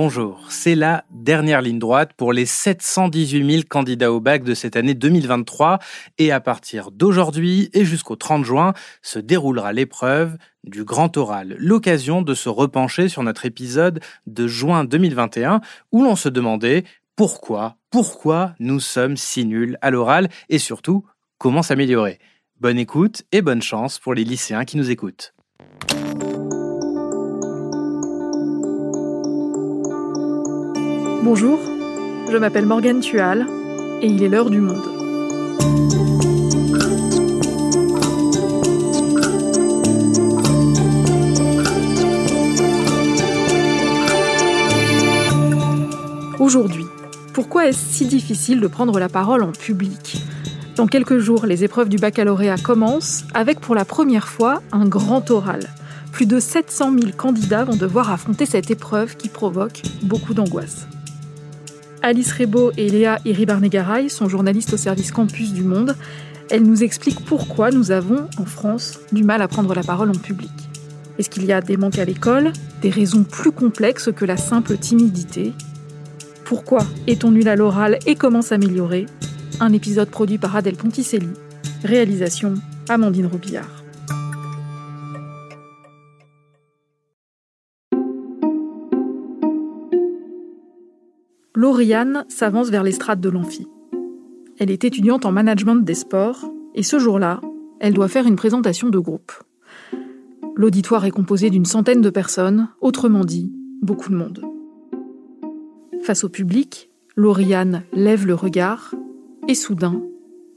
bonjour. C'est la dernière ligne droite pour les 718 000 candidats au bac de cette année 2023 et à partir d'aujourd'hui et jusqu'au 30 juin se déroulera l'épreuve du grand oral, l'occasion de se repencher sur notre épisode de juin 2021 où l'on se demandait pourquoi, pourquoi nous sommes si nuls à l'oral et surtout comment s'améliorer. Bonne écoute et bonne chance pour les lycéens qui nous écoutent. Bonjour, je m'appelle Morgane Tual et il est l'heure du monde. Aujourd'hui, pourquoi est-ce si difficile de prendre la parole en public? Dans quelques jours, les épreuves du baccalauréat commencent avec pour la première fois un grand oral. Plus de 700 000 candidats vont devoir affronter cette épreuve qui provoque beaucoup d'angoisse. Alice Rebaud et Léa Iribarnegaray sont journalistes au service Campus du Monde. Elles nous expliquent pourquoi nous avons, en France, du mal à prendre la parole en public. Est-ce qu'il y a des manques à l'école, des raisons plus complexes que la simple timidité? Pourquoi est-on nul à l'oral et comment s'améliorer? Un épisode produit par Adèle Ponticelli. Réalisation Amandine Robillard. Lauriane s'avance vers l'estrade de l'amphi. Elle est étudiante en management des sports et ce jour-là, elle doit faire une présentation de groupe. L'auditoire est composé d'une centaine de personnes, autrement dit, beaucoup de monde. Face au public, Lauriane lève le regard et soudain,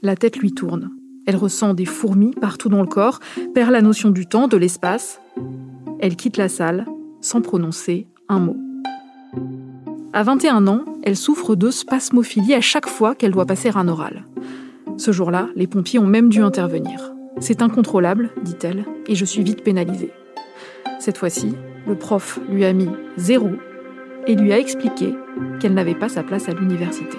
la tête lui tourne. Elle ressent des fourmis partout dans le corps, perd la notion du temps, de l'espace. Elle quitte la salle sans prononcer un mot. À 21 ans, elle souffre de spasmophilie à chaque fois qu'elle doit passer un oral. Ce jour-là, les pompiers ont même dû intervenir. C'est incontrôlable, dit-elle, et je suis vite pénalisée. Cette fois-ci, le prof lui a mis zéro et lui a expliqué qu'elle n'avait pas sa place à l'université.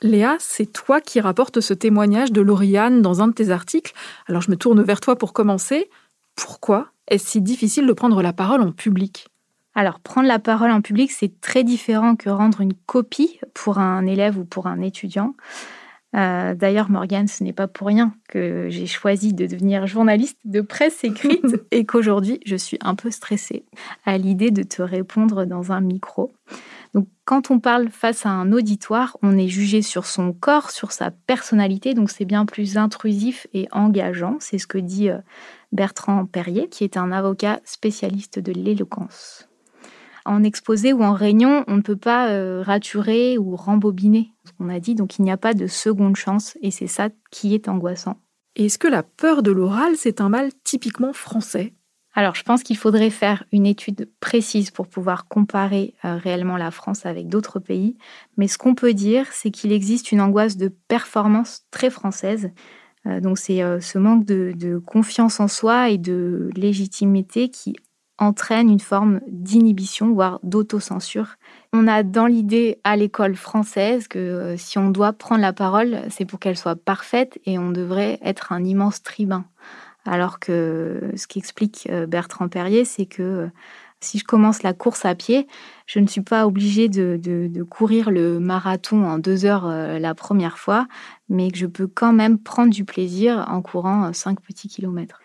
Léa, c'est toi qui rapportes ce témoignage de Lauriane dans un de tes articles. Alors je me tourne vers toi pour commencer. Pourquoi est-ce si difficile de prendre la parole en public? Alors, prendre la parole en public, c'est très différent que rendre une copie pour un élève ou pour un étudiant. Euh, d'ailleurs, Morgane, ce n'est pas pour rien que j'ai choisi de devenir journaliste de presse écrite et qu'aujourd'hui, je suis un peu stressée à l'idée de te répondre dans un micro. Donc, quand on parle face à un auditoire, on est jugé sur son corps, sur sa personnalité, donc c'est bien plus intrusif et engageant. C'est ce que dit euh, Bertrand Perrier, qui est un avocat spécialiste de l'éloquence. En exposé ou en réunion, on ne peut pas euh, raturer ou rembobiner ce qu'on a dit, donc il n'y a pas de seconde chance, et c'est ça qui est angoissant. Est-ce que la peur de l'oral, c'est un mal typiquement français? Alors, je pense qu'il faudrait faire une étude précise pour pouvoir comparer euh, réellement la France avec d'autres pays. Mais ce qu'on peut dire, c'est qu'il existe une angoisse de performance très française euh, donc c'est euh, ce manque de, confiance en soi et de légitimité qui entraîne une forme d'inhibition, voire d'autocensure. On a dans l'idée à l'école française que si on doit prendre la parole, c'est pour qu'elle soit parfaite et on devrait être un immense tribun. Alors que ce qu'explique Bertrand Perrier, c'est que si je commence la course à pied, je ne suis pas obligée de, courir le marathon en deux heures euh, la première fois, mais que je peux quand même prendre du plaisir en courant euh, cinq petits kilomètres.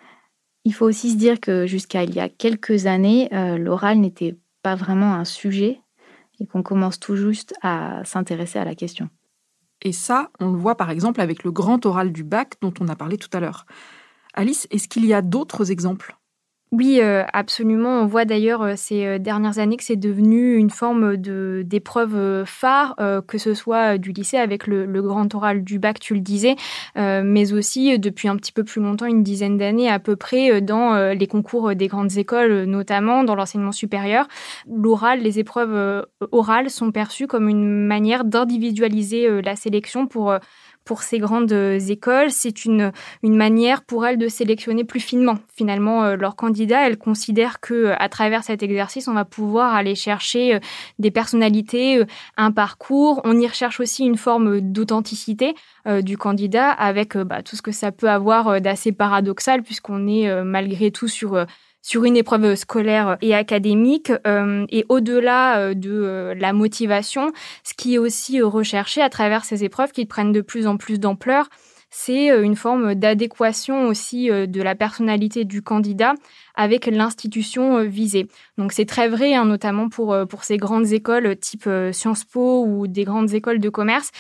Il faut aussi se dire que jusqu'à il y a quelques années, euh, l'oral n'était pas vraiment un sujet et qu'on commence tout juste à s'intéresser à la question. Et ça, on le voit par exemple avec le grand oral du bac dont on a parlé tout à l'heure. Alice, est-ce qu'il y a d'autres exemples? Oui, euh, absolument. On voit d'ailleurs euh, ces euh, dernières années que c'est devenu une forme d'épreuve phare, que ce soit du lycée avec le, grand oral du bac, tu le disais, mais aussi depuis un petit peu plus longtemps, une dizaine d'années à peu près, dans les concours des grandes écoles, notamment dans l'enseignement supérieur. L'oral, les épreuves orales sont perçues comme une manière d'individualiser la sélection pour pour ces grandes écoles, c'est une, une manière pour elles de sélectionner plus finement finalement leurs candidats. Elles considèrent que à travers cet exercice, on va pouvoir aller chercher des personnalités, un parcours. On y recherche aussi une forme d'authenticité du candidat avec bah, tout ce que ça peut avoir d'assez paradoxal puisqu'on est malgré tout sur sur une épreuve scolaire et académique. Euh, et au-delà euh, de euh, la motivation, ce qui est aussi recherché à travers ces épreuves qui prennent de plus en plus d'ampleur, c'est une forme d'adéquation aussi de la personnalité du candidat avec l'institution euh, visée. Donc c'est très vrai, hein, notamment pour, euh, pour ces grandes écoles euh, type Sciences Po ou des grandes écoles de commerce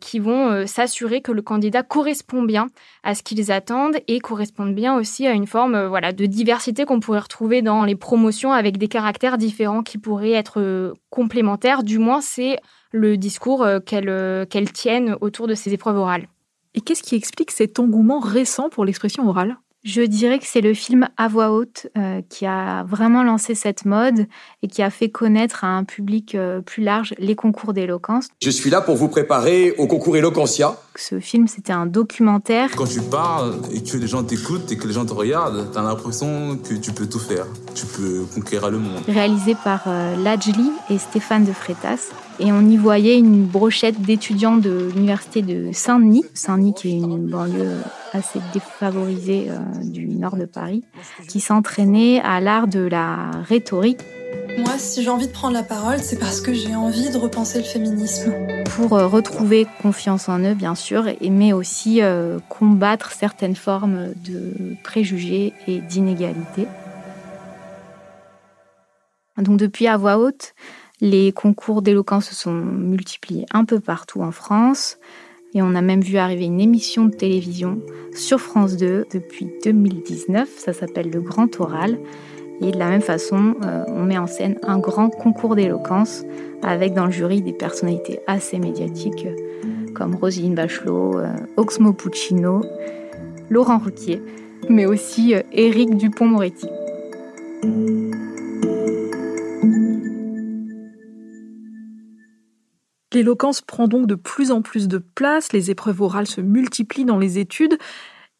qui vont s'assurer que le candidat correspond bien à ce qu'ils attendent et correspondent bien aussi à une forme voilà, de diversité qu'on pourrait retrouver dans les promotions avec des caractères différents qui pourraient être complémentaires. Du moins, c'est le discours qu'elles qu'elles tiennent autour de ces épreuves orales. Et qu'est-ce qui explique cet engouement récent pour l'expression orale? Je dirais que c'est le film à voix haute euh, qui a vraiment lancé cette mode et qui a fait connaître à un public euh, plus large les concours d'éloquence. Je suis là pour vous préparer au concours Eloquentia. Ce film, c'était un documentaire. Quand tu parles et que les gens t'écoutent et que les gens te regardent, t'as l'impression que tu peux tout faire. Tu peux conquérir le monde. Réalisé par euh, Lajli et Stéphane de Freitas. Et on y voyait une brochette d'étudiants de l'université de Saint-Denis. Saint-Denis qui est une banlieue assez défavorisée euh, du nord de Paris, qui s'entraînaient à l'art de la rhétorique. Moi, si j'ai envie de prendre la parole, c'est parce que j'ai envie de repenser le féminisme. Pour euh, retrouver confiance en eux, bien sûr, mais aussi euh, combattre certaines formes de préjugés et d'inégalités. Donc depuis à voix haute, les concours d'éloquence se sont multipliés un peu partout en France et on a même vu arriver une émission de télévision sur France 2 depuis 2019. Ça s'appelle Le Grand Oral. Et de la même façon, euh, on met en scène un grand concours d'éloquence avec dans le jury des personnalités assez médiatiques comme Roselyne Bachelot, euh, Oxmo Puccino, Laurent Ruquier, mais aussi euh, Éric Dupont-Moretti. L'éloquence prend donc de plus en plus de place, les épreuves orales se multiplient dans les études.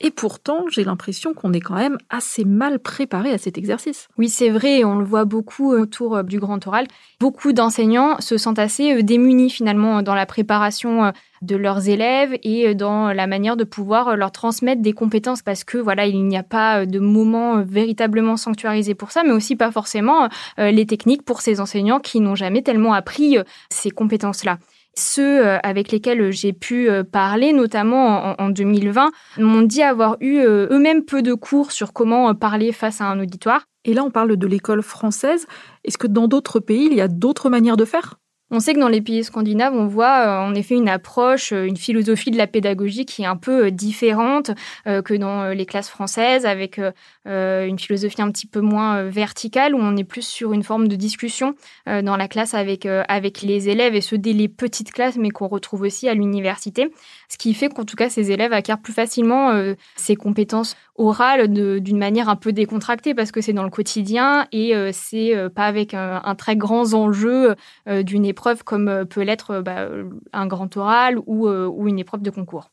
Et pourtant, j'ai l'impression qu'on est quand même assez mal préparé à cet exercice. Oui, c'est vrai, on le voit beaucoup autour euh, du grand oral. Beaucoup d'enseignants se sentent assez euh, démunis finalement dans la préparation euh, de leurs élèves et dans la manière de pouvoir leur transmettre des compétences parce que voilà, il n'y a pas de moment véritablement sanctuarisé pour ça, mais aussi pas forcément les techniques pour ces enseignants qui n'ont jamais tellement appris ces compétences-là. Ceux euh, avec lesquels j'ai pu euh, parler, notamment en, 2020, m'ont dit avoir eu euh, eux-mêmes peu de cours sur comment parler face à un auditoire. Et là, on parle de l'école française. Est-ce que dans d'autres pays, il y a d'autres manières de faire? On sait que dans les pays scandinaves, on voit euh, en effet une approche, euh, une philosophie de la pédagogie qui est un peu euh, différente que dans les classes françaises, avec une philosophie un petit peu moins verticale, où on est plus sur une forme de discussion dans la classe avec, avec les élèves, et ce dès les petites classes, mais qu'on retrouve aussi à l'université. Ce qui fait qu'en tout cas, ces élèves acquièrent plus facilement ces compétences orales d'une manière un peu décontractée, parce que c'est dans le quotidien et c'est pas avec un, très grand enjeu d'une épreuve comme euh, peut l'être euh, bah, un grand oral euh, ou, une épreuve de concours.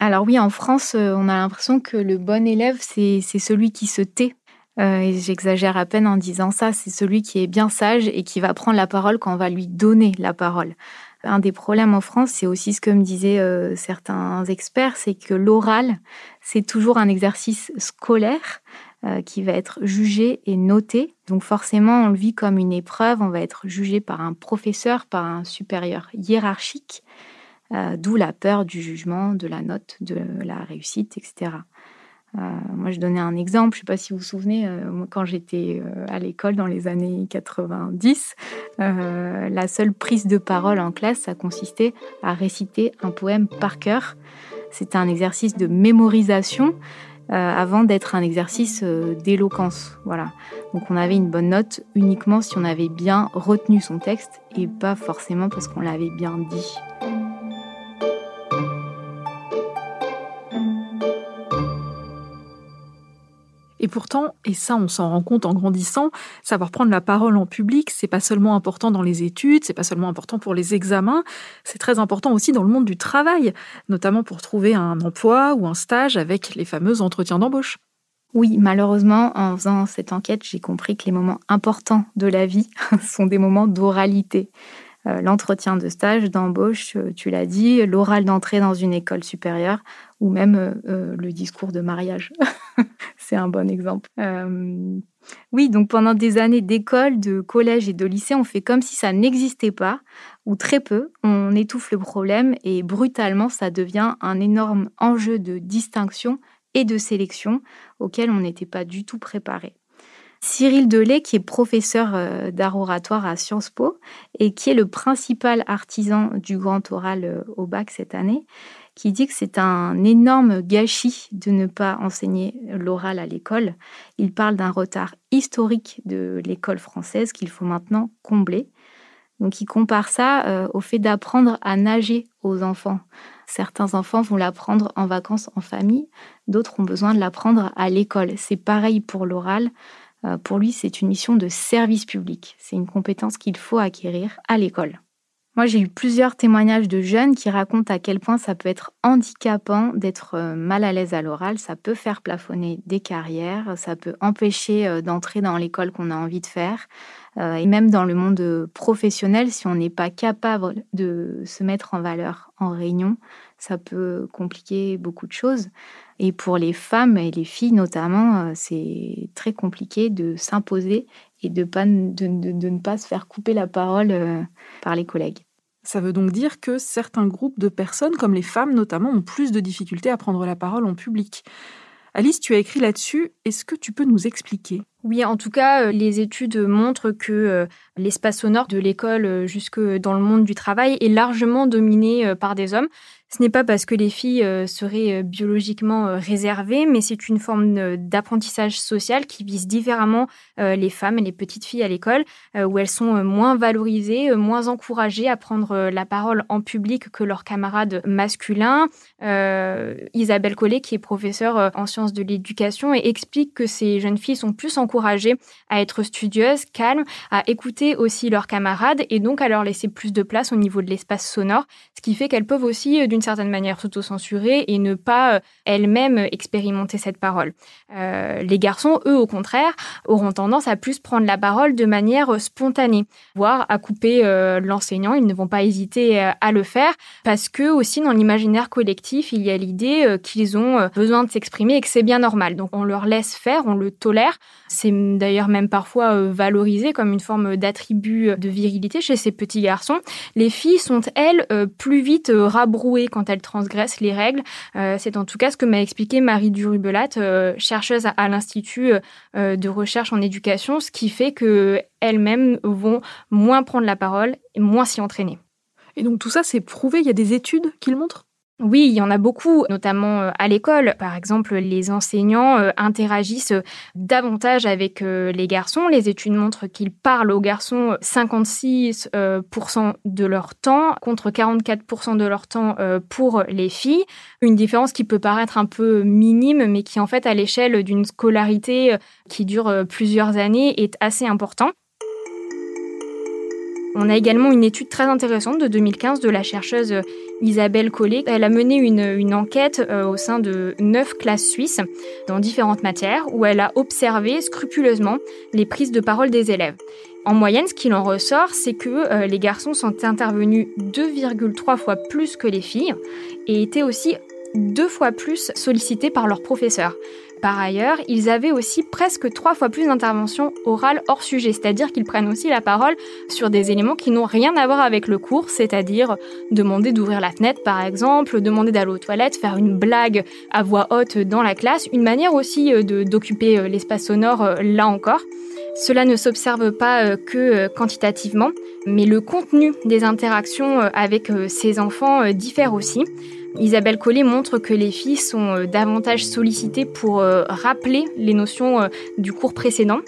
Alors oui, en France, on a l'impression que le bon élève, c'est celui qui se tait. et j'exagère à peine en disant ça, c'est celui qui est bien sage et qui va prendre la parole quand on va lui donner la parole. Un des problèmes en France, c'est aussi ce que me disaient certains experts, c'est que l'oral, c'est toujours un exercice scolaire euh, qui va être jugé et noté. Donc forcément, on le vit comme une épreuve, on va être jugé par un professeur, par un supérieur hiérarchique, euh, d'où la peur du jugement, de la note, de la réussite, etc. Euh, moi, je donnais un exemple, je ne sais pas si vous vous souvenez, quand j'étais à l'école dans les années 90, la seule prise de parole en classe, ça consistait à réciter un poème par cœur. C'était un exercice de mémorisation euh, avant d'être un exercice euh, d'éloquence. Voilà. Donc on avait une bonne note uniquement si on avait bien retenu son texte et pas forcément parce qu'on l'avait bien dit. Et pourtant, et ça on s'en rend compte en grandissant, savoir prendre la parole en public, c'est pas seulement important dans les études, c'est pas seulement important pour les examens, c'est très important aussi dans le monde du travail, notamment pour trouver un emploi ou un stage avec les fameux entretiens d'embauche. Oui, malheureusement, en faisant cette enquête, j'ai compris que les moments importants de la vie sont des moments d'oralité. Euh, l'entretien de stage, d'embauche, euh, tu l'as dit, l'oral d'entrée dans une école supérieure ou même euh, le discours de mariage. C'est un bon exemple. oui, donc pendant des années d'école, de collège et de lycée, on fait comme si ça n'existait pas ou très peu. On étouffe le problème et brutalement, ça devient un énorme enjeu de distinction et de sélection auquel on n'était pas du tout préparé. Cyril Delay, qui est professeur euh, d'art oratoire à Sciences Po et qui est le principal artisan du grand oral euh, au bac cette année, qui dit que c'est un énorme gâchis de ne pas enseigner l'oral à l'école. Il parle d'un retard historique de l'école française qu'il faut maintenant combler. Donc il compare ça euh, au fait d'apprendre à nager aux enfants. Certains enfants vont l'apprendre en vacances en famille, d'autres ont besoin de l'apprendre à l'école. C'est pareil pour l'oral. Euh, pour lui, c'est une mission de service public. C'est une compétence qu'il faut acquérir à l'école. Moi, j'ai eu plusieurs témoignages de jeunes qui racontent à quel point ça peut être handicapant d'être euh, mal à l'aise à l'oral. Ça peut faire plafonner des carrières, ça peut empêcher euh, d'entrer dans l'école qu'on a envie de faire. Et même dans le monde professionnel, si on n'est pas capable de se mettre en valeur en réunion, ça peut compliquer beaucoup de choses. Et pour les femmes et les filles notamment, euh, c'est très compliqué de s'imposer et de, de, ne pas se faire couper la parole euh, par les collègues. Ça veut donc dire que certains groupes de personnes, comme les femmes notamment, ont plus de difficultés à prendre la parole en public. Alice, tu as écrit là-dessus. Est-ce que tu peux nous expliquer? Oui, en tout cas, euh, les études montrent que l'espace sonore de l'école jusque dans le monde du travail est largement dominé par des hommes. Ce n'est pas parce que les filles euh, seraient euh, biologiquement euh, réservées, mais c'est une forme d'apprentissage social qui vise différemment les femmes et les petites filles à l'école, où elles sont moins valorisées, moins encouragées à prendre la parole en public que leurs camarades masculins. Isabelle Collet, qui est professeure en sciences de l'éducation, explique que ces jeunes filles sont plus encouragées à être studieuses, calmes, à écouter aussi leurs camarades et donc à leur laisser plus de place au niveau de l'espace sonore, ce qui fait qu'elles peuvent aussi, d'une certaine manière s'auto-censurer et ne pas euh, elles-mêmes expérimenter cette parole. Euh, les garçons, eux, au contraire, auront tendance à plus prendre la parole de manière euh, spontanée, voire à couper l'enseignant. Ils ne vont pas hésiter à le faire parce que aussi dans l'imaginaire collectif, il y a l'idée qu'ils ont besoin de s'exprimer et que c'est bien normal. Donc on leur laisse faire, on le tolère. C'est d'ailleurs même parfois valorisé comme une forme d'attribut de virilité chez ces petits garçons. Les filles sont, elles, plus vite rabrouées quand elles transgressent les règles. Euh, c'est en tout cas ce que m'a expliqué Marie Durubelat, euh, chercheuse à, l'Institut euh, de recherche en éducation, ce qui fait qu'elles-mêmes vont moins prendre la parole et moins s'y entraîner. Et donc tout ça, c'est prouvé, il y a des études qui le montrent? Oui, il y en a beaucoup, notamment euh, à l'école. Par exemple, les enseignants euh, interagissent davantage avec euh, les garçons. Les études montrent qu'ils parlent aux garçons 56% de leur temps contre 44% de leur temps pour les filles. Une différence qui peut paraître un peu minime, mais qui en fait, à l'échelle d'une scolarité qui dure plusieurs années, est assez important. On a également une étude très intéressante de 2015 de la chercheuse Isabelle Collet. Elle a mené une, enquête euh, au sein de neuf classes suisses dans différentes matières où elle a observé scrupuleusement les prises de parole des élèves. En moyenne, ce qu'il en ressort, c'est que euh, les garçons sont intervenus 2,3 fois plus que les filles et étaient aussi deux fois plus sollicités par leurs professeurs. Par ailleurs, ils avaient aussi presque trois fois plus d'interventions orales hors sujet, c'est-à-dire qu'ils prennent aussi la parole sur des éléments qui n'ont rien à voir avec le cours, c'est-à-dire demander d'ouvrir la fenêtre par exemple, demander d'aller aux toilettes, faire une blague à voix haute dans la classe, une manière aussi euh, d'occuper euh, l'espace sonore euh, là encore. Cela ne s'observe pas que quantitativement, mais le contenu des interactions avec ces enfants diffère aussi. Isabelle Collet montre que les filles sont euh, davantage sollicitées pour euh, rappeler les notions euh, du cours précédent,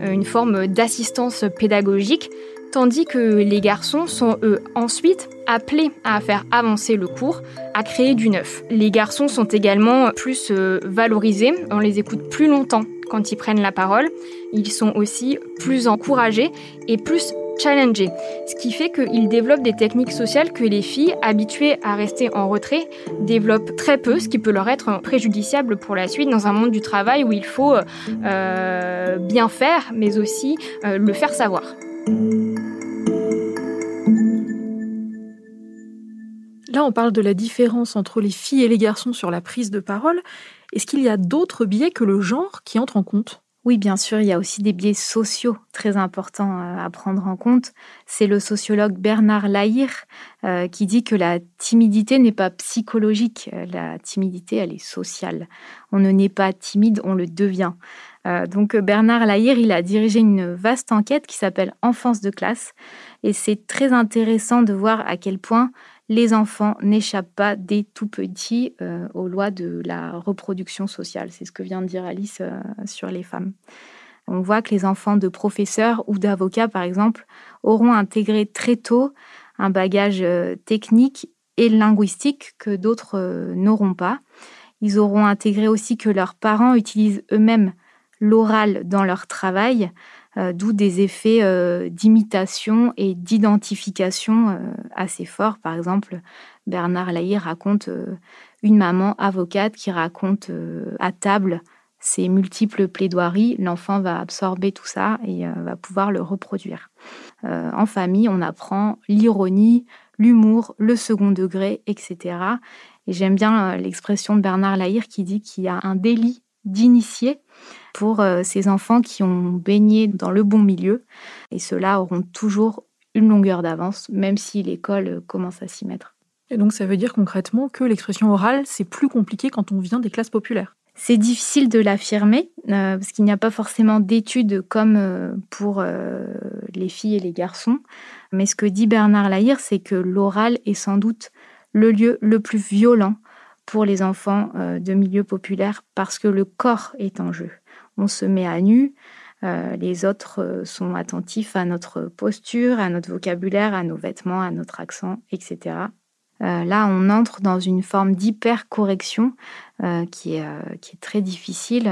une forme d'assistance pédagogique, tandis que les garçons sont eux ensuite appelés à faire avancer le cours, à créer du neuf. Les garçons sont également plus valorisés, on les écoute plus longtemps quand ils prennent la parole, ils sont aussi plus encouragés et plus challengés. Ce qui fait qu'ils développent des techniques sociales que les filles, habituées à rester en retrait, développent très peu, ce qui peut leur être préjudiciable pour la suite dans un monde du travail où il faut euh, bien faire, mais aussi euh, le faire savoir. Là, on parle de la différence entre les filles et les garçons sur la prise de parole. Est-ce qu'il y a d'autres biais que le genre qui entrent en compte? Oui, bien sûr, il y a aussi des biais sociaux très importants euh, à prendre en compte. C'est le sociologue Bernard Lahire euh, qui dit que la timidité n'est pas psychologique, euh, la timidité, elle est sociale. On ne naît pas timide, on le devient. donc Bernard Lahire, il a dirigé une vaste enquête qui s'appelle Enfance de classe, et c'est très intéressant de voir à quel point les enfants n'échappent pas dès tout petits euh, aux lois de la reproduction sociale. C'est ce que vient de dire Alice euh, sur les femmes. On voit que les enfants de professeurs ou d'avocats, par exemple, auront intégré très tôt un bagage euh, technique et linguistique que d'autres n'auront pas. Ils auront intégré aussi que leurs parents utilisent eux-mêmes l'oral dans leur travail, euh, d'où des effets euh, d'imitation et d'identification euh, assez forts. Par exemple, Bernard Lahire raconte une maman avocate qui raconte à table ses multiples plaidoiries, l'enfant va absorber tout ça et va pouvoir le reproduire. en famille, on apprend l'ironie, l'humour, le second degré, etc. Et j'aime bien l'expression de Bernard Lahire qui dit qu'il y a un délit d'initié pour euh, ces enfants qui ont baigné dans le bon milieu. Et ceux-là auront toujours une longueur d'avance, même si l'école commence à s'y mettre. Et donc ça veut dire concrètement que l'expression orale, c'est plus compliqué quand on vient des classes populaires c'est difficile de l'affirmer euh, parce qu'il n'y a pas forcément d'études comme euh, pour les filles et les garçons. Mais ce que dit Bernard Lahire, c'est que l'oral est sans doute le lieu le plus violent pour les enfants euh, de milieux populaires parce que le corps est en jeu. On se met à nu, euh, les autres euh, sont attentifs à notre posture, à notre vocabulaire, à nos vêtements, à notre accent, etc. Euh, là, on entre dans une forme d'hyper-correction euh, qui, est, euh, qui est très difficile.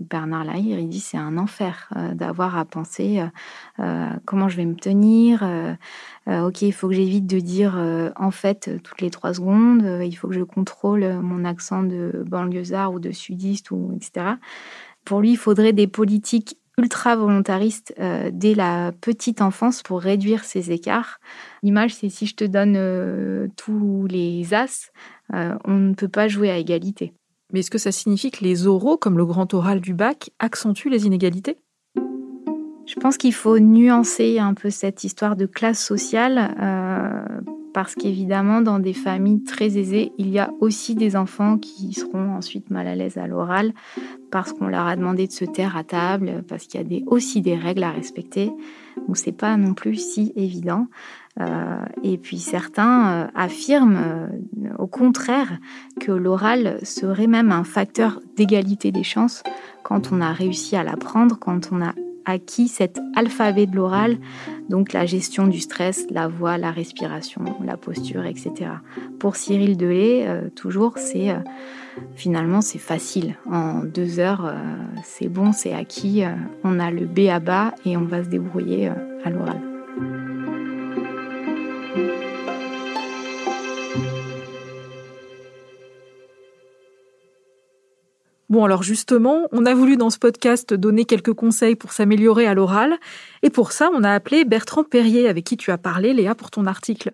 Bernard Lahire, il dit c'est un enfer d'avoir à penser comment je vais me tenir. ok, il faut que j'évite de dire en fait toutes les trois secondes. il faut que je contrôle mon accent de banlieusard ou de sudiste, ou, etc. Pour lui, il faudrait des politiques ultra volontariste euh, dès la petite enfance pour réduire ces écarts. L'image, c'est si je te donne euh, tous les as, euh, on ne peut pas jouer à égalité. Mais est-ce que ça signifie que les oraux, comme le grand oral du bac, accentuent les inégalités? Je pense qu'il faut nuancer un peu cette histoire de classe sociale parce qu'évidemment, dans des familles très aisées, il y a aussi des enfants qui seront ensuite mal à l'aise à l'oral parce qu'on leur a demandé de se taire à table, parce qu'il y a aussi des règles à respecter. Donc c'est pas non plus si évident. Euh, et puis certains euh, affirment euh, au contraire que l'oral serait même un facteur d'égalité des chances quand on a réussi à l'apprendre, quand on a acquis cet alphabet de l'oral, donc la gestion du stress, la voix, la respiration, la posture, etc. Pour Cyril Delay, euh, toujours, c'est euh, finalement c'est facile. En deux heures, euh, c'est bon, c'est acquis. on a le B à bas et on va se débrouiller à l'oral. Bon, alors justement, on a voulu dans ce podcast donner quelques conseils pour s'améliorer à l'oral, et pour ça, on a appelé Bertrand Perrier, avec qui tu as parlé, Léa, pour ton article.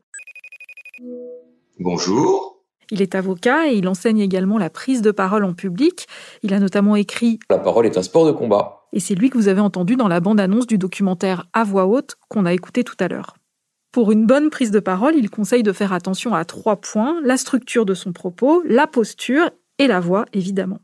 Bonjour. Il est avocat et il enseigne également la prise de parole en public. Il a notamment écrit La parole est un sport de combat. Et c'est lui que vous avez entendu dans la bande-annonce du documentaire À voix haute qu'on a écouté tout à l'heure. Pour une bonne prise de parole, il conseille de faire attention à trois points, la structure de son propos, la posture et la voix, évidemment.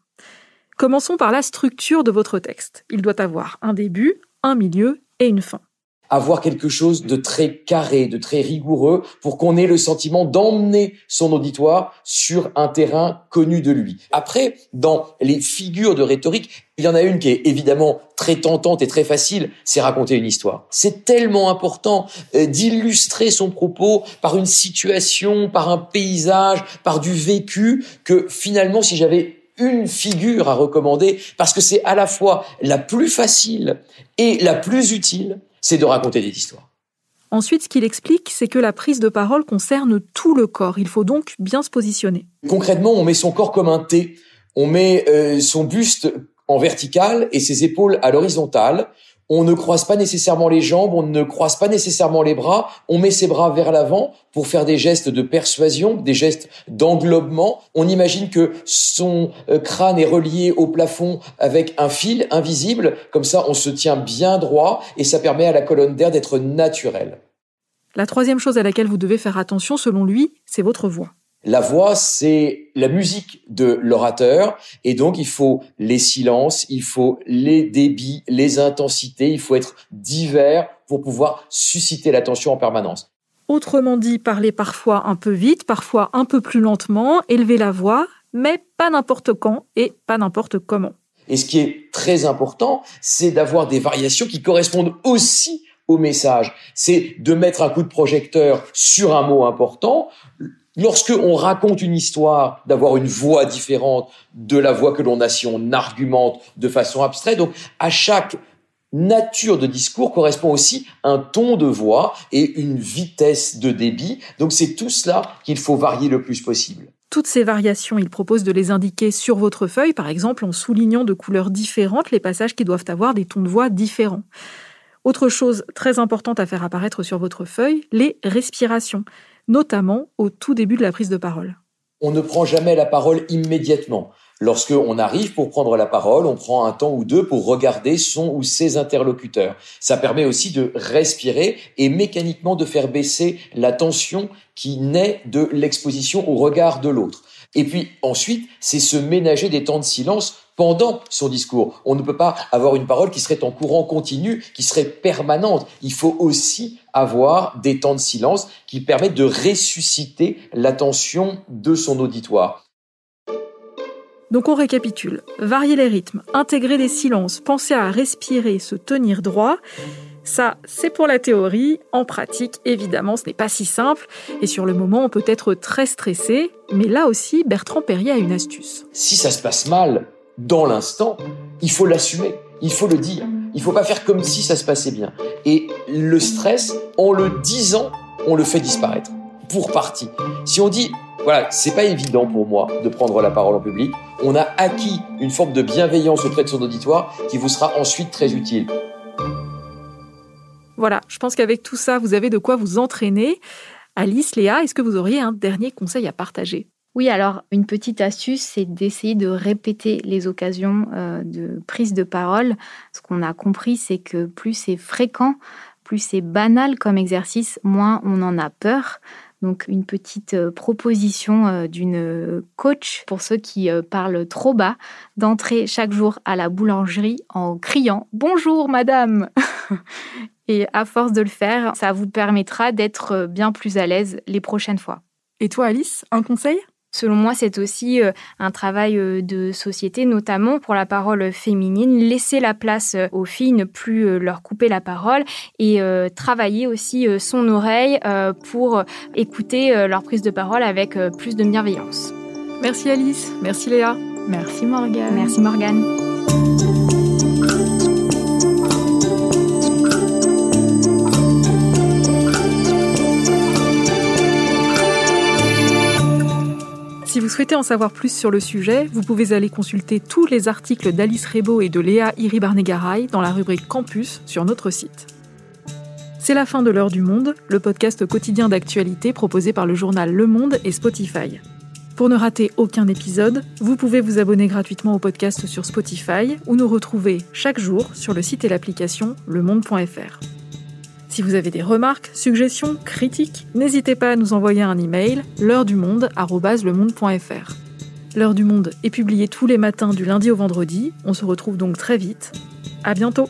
Commençons par la structure de votre texte. Il doit avoir un début, un milieu et une fin. Avoir quelque chose de très carré, de très rigoureux, pour qu'on ait le sentiment d'emmener son auditoire sur un terrain connu de lui. Après, dans les figures de rhétorique, il y en a une qui est évidemment très tentante et très facile, c'est raconter une histoire. C'est tellement important euh, d'illustrer son propos par une situation, par un paysage, par du vécu, que finalement, si j'avais une figure à recommander parce que c'est à la fois la plus facile et la plus utile, c'est de raconter des histoires. Ensuite, ce qu'il explique, c'est que la prise de parole concerne tout le corps. Il faut donc bien se positionner. Concrètement, on met son corps comme un T. On met euh, son buste en vertical et ses épaules à l'horizontale. On ne croise pas nécessairement les jambes, on ne croise pas nécessairement les bras. On met ses bras vers l'avant pour faire des gestes de persuasion, des gestes d'englobement. On imagine que son euh, crâne est relié au plafond avec un fil invisible. Comme ça, on se tient bien droit et ça permet à la colonne d'air d'être naturelle. La troisième chose à laquelle vous devez faire attention, selon lui, c'est votre voix. La voix, c'est la musique de l'orateur, et donc il faut les silences, il faut les débits, les intensités, il faut être divers pour pouvoir susciter l'attention en permanence. Autrement dit, parler parfois un peu vite, parfois un peu plus lentement, élever la voix, mais pas n'importe quand et pas n'importe comment. Et ce qui est très important, c'est d'avoir des variations qui correspondent aussi au message. C'est de mettre un coup de projecteur sur un mot important, Lorsque on raconte une histoire, d'avoir une voix différente de la voix que l'on a si on argumente de façon abstraite. Donc, à chaque nature de discours correspond aussi un ton de voix et une vitesse de débit. Donc, c'est tout cela qu'il faut varier le plus possible. Toutes ces variations, il propose de les indiquer sur votre feuille, par exemple en soulignant de couleurs différentes les passages qui doivent avoir des tons de voix différents. Autre chose très importante à faire apparaître sur votre feuille, les respirations notamment au tout début de la prise de parole. On ne prend jamais la parole immédiatement. Lorsque on arrive pour prendre la parole, on prend un temps ou deux pour regarder son ou ses interlocuteurs. Ça permet aussi de respirer et mécaniquement de faire baisser la tension qui naît de l'exposition au regard de l'autre. Et puis ensuite, c'est se ménager des temps de silence pendant son discours. On ne peut pas avoir une parole qui serait en courant continu, qui serait permanente. Il faut aussi avoir des temps de silence qui permettent de ressusciter l'attention de son auditoire. Donc on récapitule. Varier les rythmes, intégrer des silences, penser à respirer, se tenir droit. Ça, c'est pour la théorie. En pratique, évidemment, ce n'est pas si simple. Et sur le moment, on peut être très stressé. Mais là aussi, Bertrand Perrier a une astuce. Si ça se passe mal, dans l'instant, il faut l'assumer. Il faut le dire. Il faut pas faire comme si ça se passait bien. Et le stress, en le disant, on le fait disparaître. Pour partie. Si on dit, voilà, c'est pas évident pour moi de prendre la parole en public, on a acquis une forme de bienveillance auprès de son auditoire qui vous sera ensuite très utile. Voilà, je pense qu'avec tout ça, vous avez de quoi vous entraîner. Alice, Léa, est-ce que vous auriez un dernier conseil à partager? Oui, alors une petite astuce, c'est d'essayer de répéter les occasions euh, de prise de parole. Ce qu'on a compris, c'est que plus c'est fréquent, plus c'est banal comme exercice, moins on en a peur. Donc une petite euh, proposition euh, d'une coach pour ceux qui parlent trop bas, d'entrer chaque jour à la boulangerie en criant ⁇ Bonjour madame !⁇ Et à force de le faire, ça vous permettra d'être bien plus à l'aise les prochaines fois. Et toi, Alice, un conseil? Selon moi, c'est aussi euh, un travail euh, de société, notamment pour la parole féminine, laisser la place euh, aux filles, ne plus leur couper la parole et travailler aussi son oreille pour écouter leur prise de parole avec plus de bienveillance. Merci Alice, merci Léa. Merci Morgane. Merci Morgane. Souhaitez en savoir plus sur le sujet, vous pouvez aller consulter tous les articles d'Alice Rebaud et de Léa Iribarnegaray dans la rubrique Campus sur notre site. C'est la fin de l'heure du monde, le podcast quotidien d'actualité proposé par le journal Le Monde et Spotify. Pour ne rater aucun épisode, vous pouvez vous abonner gratuitement au podcast sur Spotify ou nous retrouver chaque jour sur le site et l'application lemonde.fr. Si vous avez des remarques, suggestions, critiques, n'hésitez pas à nous envoyer un email l'heure du monde L'heure du monde est publiée tous les matins du lundi au vendredi. On se retrouve donc très vite. À bientôt!